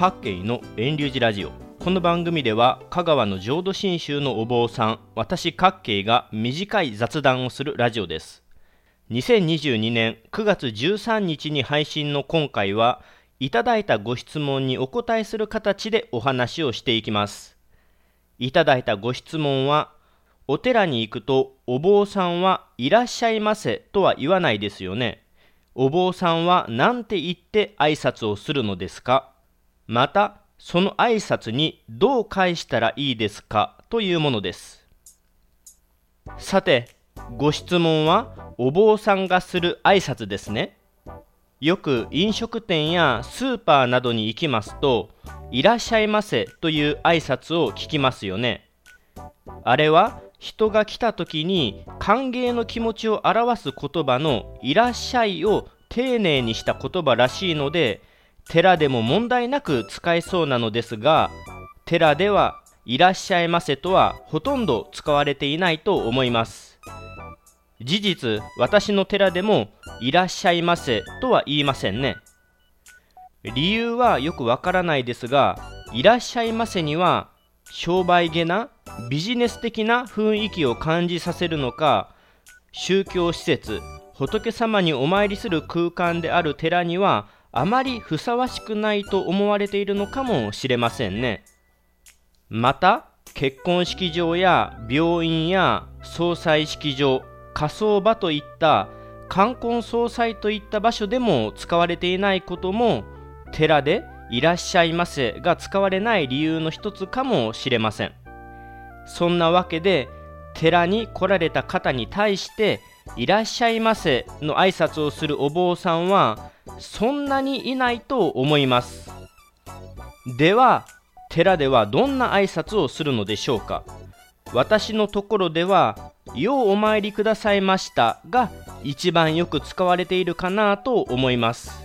各県の遠流寺ラジオ。この番組では香川の浄土真宗のお坊さん私各慶が短い雑談をするラジオです。2022年9月13日に配信の今回はいただいたご質問にお答えする形でお話をしていきます。いただいたご質問はお寺に行くとお坊さんはいらっしゃいませとは言わないですよね。お坊さんは何て言って挨拶をするのですか？またその挨拶にどう返したらいいですかというものです。さてご質問はお坊さんがする挨拶ですね。よく飲食店やスーパーなどに行きますといらっしゃいませという挨拶を聞きますよね。あれは人が来た時に歓迎の気持ちを表す言葉のいらっしゃいを丁寧にした言葉らしいので寺でも問題なく使えそうなのですが寺ではいらっしゃいませとはほとんど使われていないと思います。事実私の寺でもいらっしゃいませとは言いませんね。理由はよくわからないですがいらっしゃいませには商売げなビジネス的な雰囲気を感じさせるのか宗教施設仏様にお参りする空間である寺にはあまりふさわしくないと思われているのかもしれませんね。また結婚式場や病院や総裁式場火葬場といった冠婚葬祭といった場所でも使われていないことも寺でいらっしゃいませが使われない理由の一つかもしれません。そんなわけで寺に来られた方に対していらっしゃいませの挨拶をするお坊さんはそんなにいないと思います。では寺ではどんな挨拶をするのでしょうか。私のところでは「ようお参りくださいました」が一番よく使われているかなと思います。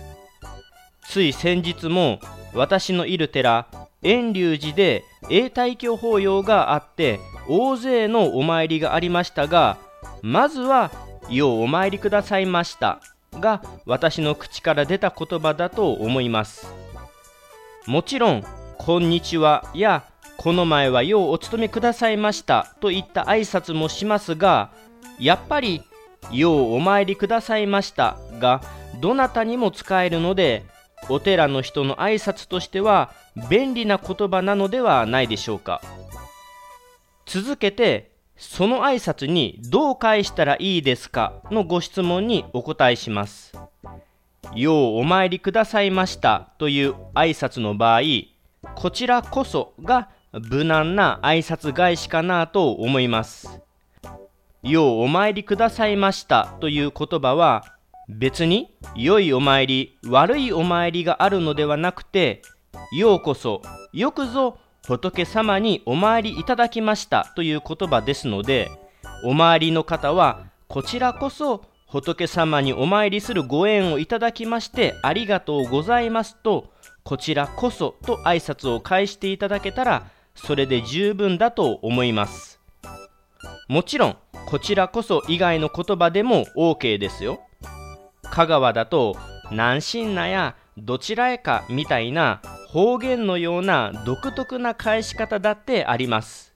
つい先日も私のいる寺遠隆寺で永代教法要があって大勢のお参りがありましたがまずは「ようお参りくださいました」が私の口から出た言葉だと思います。もちろん「こんにちは」や「この前はようお勤めくださいました」といった挨拶もしますがやっぱり「ようお参りくださいました」がどなたにも使えるのでお寺の人の挨拶としては便利な言葉なのではないでしょうか。続けてその挨拶にどう返したらいいですか？のご質問にお答えします。ようお参りくださいました。という挨拶の場合こちらこそが無難な挨拶返しかなと思います。ようお参りくださいました。という言葉は別に良いお参り悪いお参りがあるのではなくてようこそよくぞ仏様にお参りいただきましたという言葉ですのでお参りの方はこちらこそ仏様にお参りするご縁をいただきましてありがとうございますとこちらこそと挨拶を返していただけたらそれで十分だと思います。もちろんこちらこそ以外の言葉でも OK ですよ。香川だと南信なやどちらへかみたいな方言のような独特な返し方だってあります。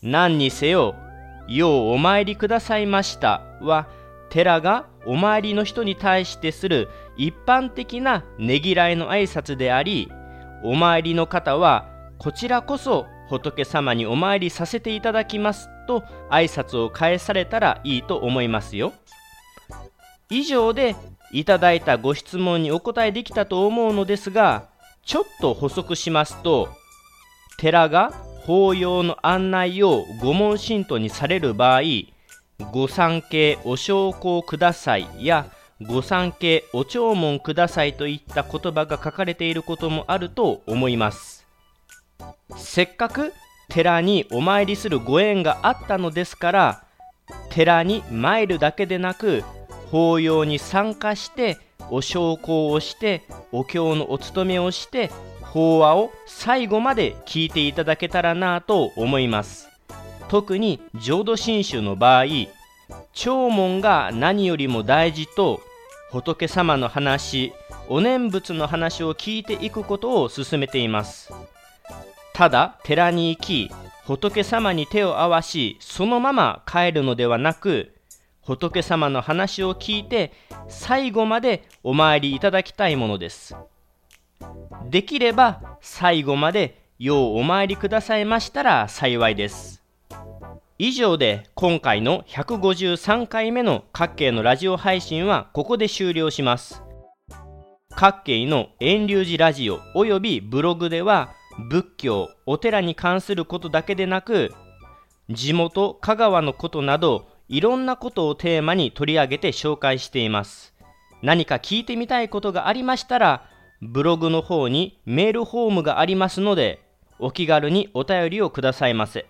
何にせよ「ようお参りくださいました」は寺がお参りの人に対してする一般的なねぎらいの挨拶でありお参りの方はこちらこそ仏様にお参りさせていただきますと挨拶を返されたらいいと思いますよ。以上でいただいたご質問にお答えできたと思うのですがちょっと補足しますと寺が法要の案内を御門信徒にされる場合御参詣お焼香くださいや御参詣お弔問くださいといった言葉が書かれていることもあると思います。せっかく寺にお参りするご縁があったのですから寺に参るだけでなく法要に参加してお焼香をしてお経のお勤めをして法話を最後まで聞いていただけたらなと思います。特に浄土真宗の場合弔問が何よりも大事と仏様の話お念仏の話を聞いていくことを勧めています。ただ寺に行き仏様に手を合わしそのまま帰るのではなく仏様の話を聞いて最後までお参りいただきたいものです。できれば最後までようお参りくださいましたら幸いです。以上で今回の153回目の各系のラジオ配信はここで終了します。各系の遠流寺ラジオおよびブログでは仏教お寺に関することだけでなく地元香川のことなどいろんなことをテーマに取り上げて紹介しています。何か聞いてみたいことがありましたらブログの方にメールフォームがありますのでお気軽にお便りをくださいませ。